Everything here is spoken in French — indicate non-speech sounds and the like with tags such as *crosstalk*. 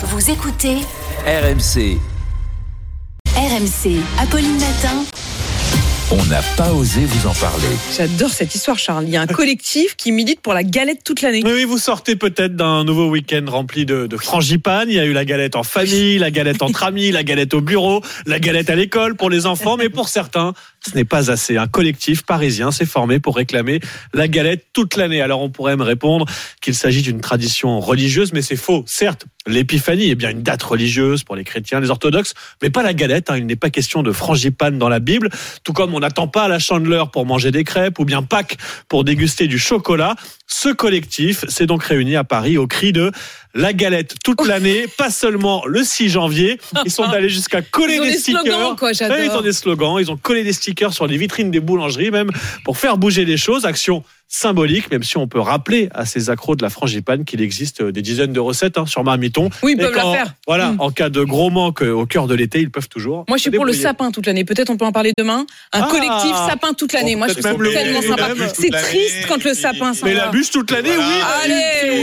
Vous écoutez RMC, RMC. Apolline Matin. on n'a pas osé vous en parler. J'adore cette histoire, Charles. Il y a un collectif qui milite pour la galette toute l'année. Oui, oui, vous sortez peut-être d'un nouveau week-end rempli de, de frangipane. Il y a eu la galette en famille, la galette entre amis, la galette au bureau, la galette à l'école pour les enfants. Mais pour certains, ce n'est pas assez. Un collectif parisien s'est formé pour réclamer la galette toute l'année. Alors on pourrait me répondre qu'il s'agit d'une tradition religieuse, mais c'est faux. Certes, l'épiphanie est bien une date religieuse pour les chrétiens, les orthodoxes, mais pas la galette. hein. Il n'est pas question de frangipane dans la Bible. Tout comme on n'attend pas la chandeleur pour manger des crêpes ou bien Pâques pour déguster du chocolat. Ce collectif s'est donc réuni à Paris au cri de la galette toute *laughs* l'année, pas seulement le 6 janvier. Ils sont *laughs* allés jusqu'à coller Ils ont des, des stickers. quoi, ils ont des slogans, ils ont collé des stickers sur les vitrines des boulangeries même pour faire bouger les choses. Action symbolique, même si on peut rappeler à ces accros de la frangipane qu'il existe des dizaines de recettes hein, sur Marmiton. Oui, ils peuvent la qu'en- faire. Voilà, Mm. en cas de gros manque au cœur de l'été, ils peuvent toujours. Moi, je suis pour le sapin toute l'année. Peut-être on peut en parler demain. Un Ah. collectif sapin toute l'année. Moi, je trouve tellement sympa. la C'est triste quand le sapin s'en Mais la bûche toute l'année, oui. Allez,